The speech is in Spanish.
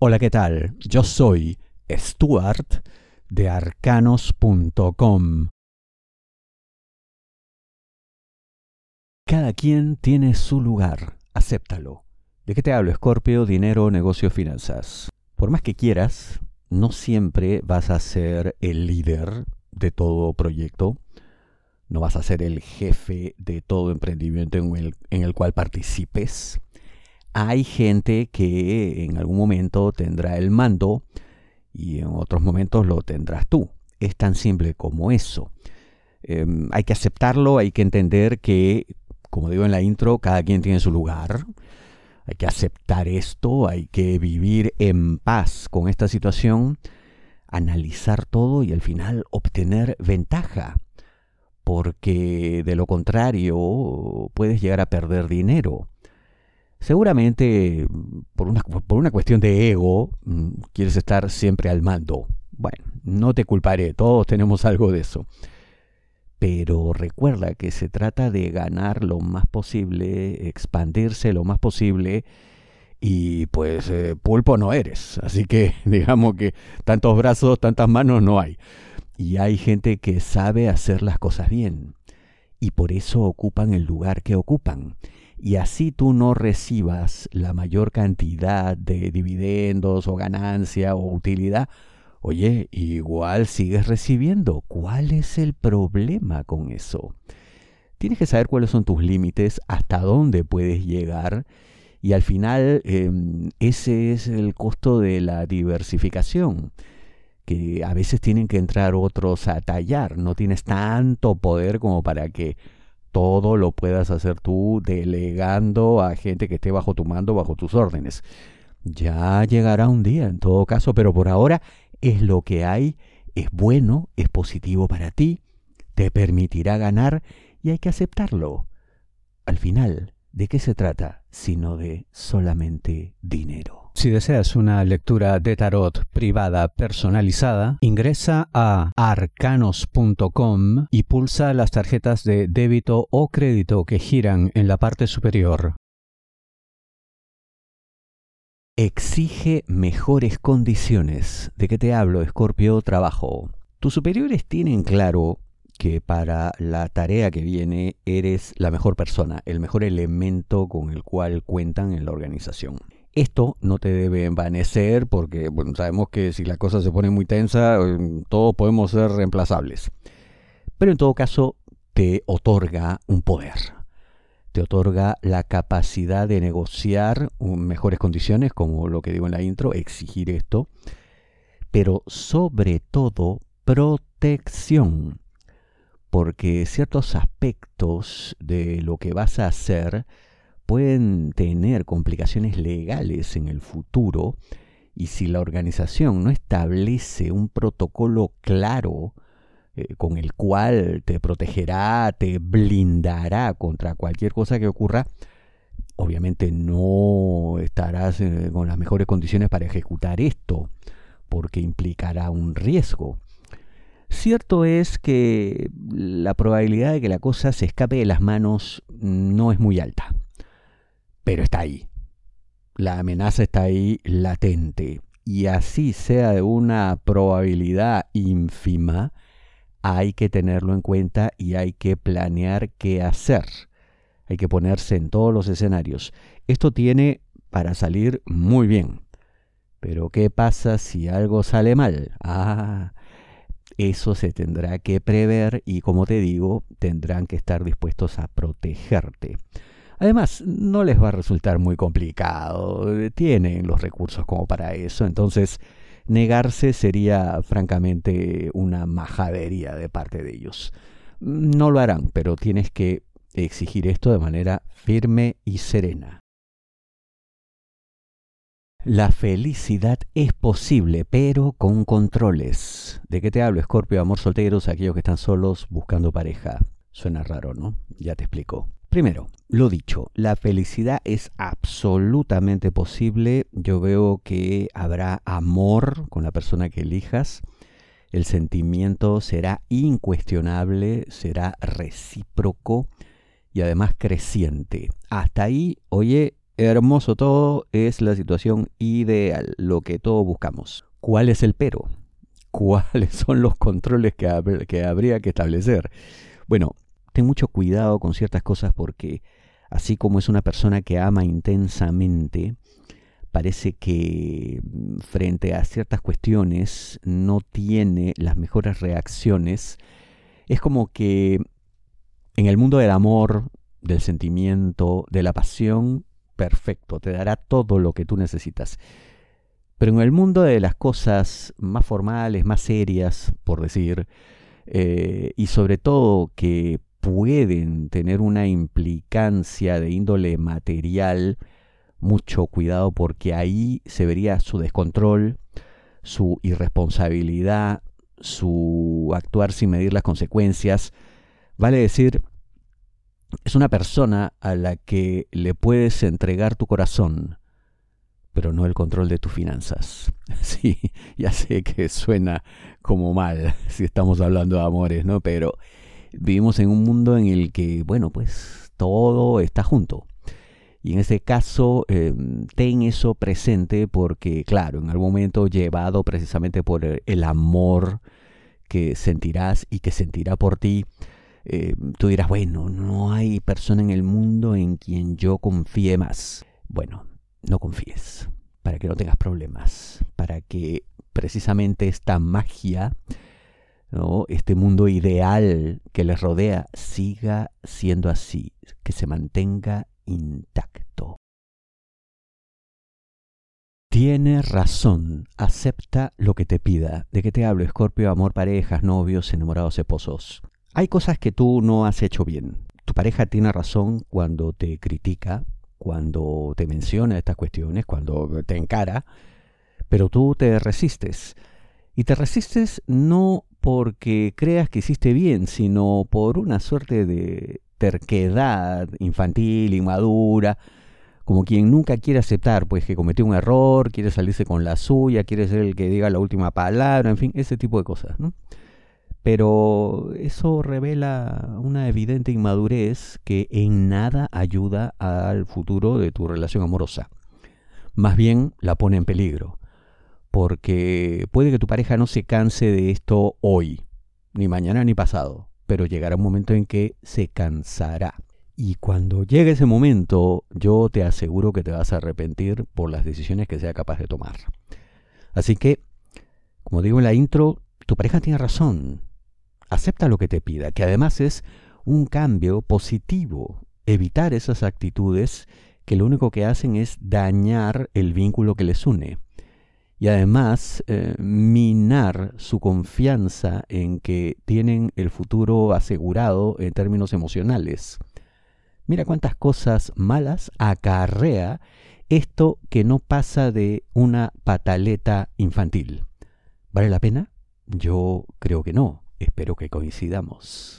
Hola, ¿qué tal? Yo soy Stuart de arcanos.com. Cada quien tiene su lugar, acéptalo. ¿De qué te hablo? Escorpio, dinero, negocios, finanzas. Por más que quieras, no siempre vas a ser el líder de todo proyecto, no vas a ser el jefe de todo emprendimiento en el, en el cual participes hay gente que en algún momento tendrá el mando y en otros momentos lo tendrás tú. Es tan simple como eso. Em, hay que aceptarlo, hay que entender que, como digo en la intro, cada quien tiene su lugar. Hay que aceptar esto, hay que vivir en paz con esta situación, analizar todo y al final obtener ventaja. Porque de lo contrario puedes llegar a perder dinero. Seguramente por una, por una cuestión de ego mm, quieres estar siempre al mando. Bueno, no te culparé, todos tenemos algo de eso. Pero recuerda que se trata de ganar lo más posible, expandirse lo más posible y pues eh, pulpo no eres. Así que digamos que tantos brazos, tantas manos no hay. Y hay gente que sabe hacer las cosas bien y por eso ocupan el lugar que ocupan y así tú no recibas la mayor cantidad de dividendos o ganancia o utilidad, oye, igual sigues recibiendo. ¿Cuál es el problema con eso? Tienes que saber cuáles son tus límites, hasta dónde puedes llegar y al final em, ese es el costo de la diversificación que a veces tienen que entrar otros a tallar, no tienes tanto poder como para que todo lo puedas hacer tú delegando a gente que esté bajo tu mando, bajo tus órdenes. Ya llegará un día en todo caso, pero por ahora es lo que hay, es bueno, es positivo para ti, te permitirá ganar y hay que aceptarlo. Al final, ¿de qué se trata? Sino de solamente dinero. Si deseas una lectura de tarot privada personalizada, ingresa a arcanos.com y pulsa las tarjetas de débito o crédito que giran en la parte superior. Exige mejores condiciones. ¿De qué te hablo, Escorpio? Trabajo. Tus superiores tienen claro que para la tarea que viene eres la mejor persona, el mejor elemento con el cual cuentan en la organización. Esto no te debe envanecer porque bueno, sabemos que si la cosa se pone muy tensa, em, todos podemos ser reemplazables. Pero en todo caso, te otorga un poder. Te otorga la capacidad de negociar mejores condiciones, como lo que digo en la intro, exigir esto. Pero sobre todo, protección. Porque ciertos aspectos de lo que vas a hacer pueden tener complicaciones legales en el futuro y si la organización no establece un protocolo claro eh, con el cual te protegerá, te blindará contra cualquier cosa que ocurra, obviamente no estarás eh, con las mejores condiciones para ejecutar esto, porque implicará un riesgo. Cierto es que la probabilidad de que la cosa se escape de las manos no es muy alta pero está ahí. La amenaza está ahí latente. Y así sea de una probabilidad ínfima, hay que tenerlo en cuenta y hay que planear qué hacer. Hay que ponerse en todos los escenarios. Esto tiene para salir muy bien. Pero ¿qué pasa si algo sale mal? Ah, eso se tendrá que prever y como te digo, tendrán que estar dispuestos a protegerte. Además, no les va a resultar muy complicado, tienen los recursos como para eso, entonces negarse sería francamente una majadería de parte de ellos. No lo harán, pero tienes que exigir esto de manera firme y serena. La felicidad es posible, pero con controles. ¿De qué te hablo, Escorpio? Amor solteros, aquellos que están solos buscando pareja. Suena raro, ¿no? Ya te explico. Primero, lo dicho, la felicidad es absolutamente posible. Yo veo que habrá amor con la persona que elijas. El sentimiento será incuestionable, será recíproco y además creciente. Hasta ahí, oye, hermoso todo, es la situación ideal, lo que todos buscamos. ¿Cuál es el pero? ¿Cuáles son los controles que, que habría que establecer? Bueno, ten mucho cuidado con ciertas cosas porque así como es una persona que ama intensamente, parece que mm, frente a ciertas cuestiones no tiene las mejores reacciones. Es como que en el mundo del amor, del sentimiento, de la pasión, perfecto, te dará todo lo que tú necesitas. Pero en el mundo de las cosas más formales, más serias, por decir, eh, y sobre todo que pueden tener una implicancia de índole material, mucho cuidado porque ahí se vería su descontrol, su irresponsabilidad, su actuar sin medir las consecuencias. Vale decir, es una persona a la que le puedes entregar tu corazón, pero no el control de tus finanzas. Sí, ya sé que suena como mal si estamos hablando de amores, ¿no? Pero vivimos en un mundo en el que, bueno, pues todo está junto. Y en ese caso, em, ten eso presente porque, claro, en algún momento llevado precisamente por el amor que sentirás y que sentirá por ti, em, tú dirás, bueno, no hay persona en el mundo en quien yo confíe más. Bueno, no confíes, para que no tengas problemas, para que precisamente esta magia, ¿no? este mundo ideal que les rodea, siga siendo así, que se mantenga intacto. Tiene razón, acepta lo que te pida. ¿De qué te hablo, Escorpio? Amor, parejas, novios, enamorados, esposos. Hay cosas que tú no has hecho bien. Tu pareja tiene razón cuando te critica, cuando te menciona estas cuestiones, cuando te encara, pero tú te resistes. Y te resistes no porque creas que hiciste bien, sino por una suerte de terquedad infantil, inmadura, como quien nunca quiere aceptar pues que cometió un error, quiere salirse con la suya, quiere ser el que diga la última palabra, en fin, ese tipo de cosas, ¿no? Pero eso revela una evidente inmadurez que en nada ayuda al futuro de tu relación amorosa. Más bien la pone en peligro, porque puede que tu pareja no se canse de esto hoy, ni mañana ni pasado, pero llegará un momento en que se cansará. Y cuando llegue ese momento, yo te aseguro que te vas a arrepentir por las decisiones que sea capaz de tomar. Así que, como digo en la intro, tu pareja tiene razón. Acepta lo que te pida, que además es un cambio positivo. Evitar esas actitudes que lo único que hacen es dañar el vínculo que les une y además eh, minar su confianza en que tienen el futuro asegurado en términos emocionales. Mira cuántas cosas malas acarrea esto que no pasa de una pataleta infantil. ¿Vale la pena? Yo creo que no. Espero que coincidamos.